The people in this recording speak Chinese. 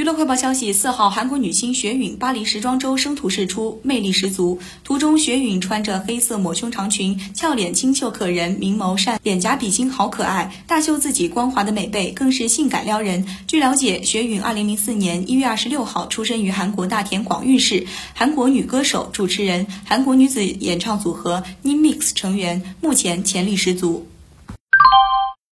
娱乐快报消息：四号，韩国女星雪允巴黎时装周生图释出，魅力十足。图中，雪允穿着黑色抹胸长裙，俏脸清秀可人，明眸善，脸颊比心好可爱，大秀自己光滑的美背，更是性感撩人。据了解，雪允二零零四年一月二十六号出生于韩国大田广域市，韩国女歌手、主持人，韩国女子演唱组合 Nimix 成员，目前潜力十足。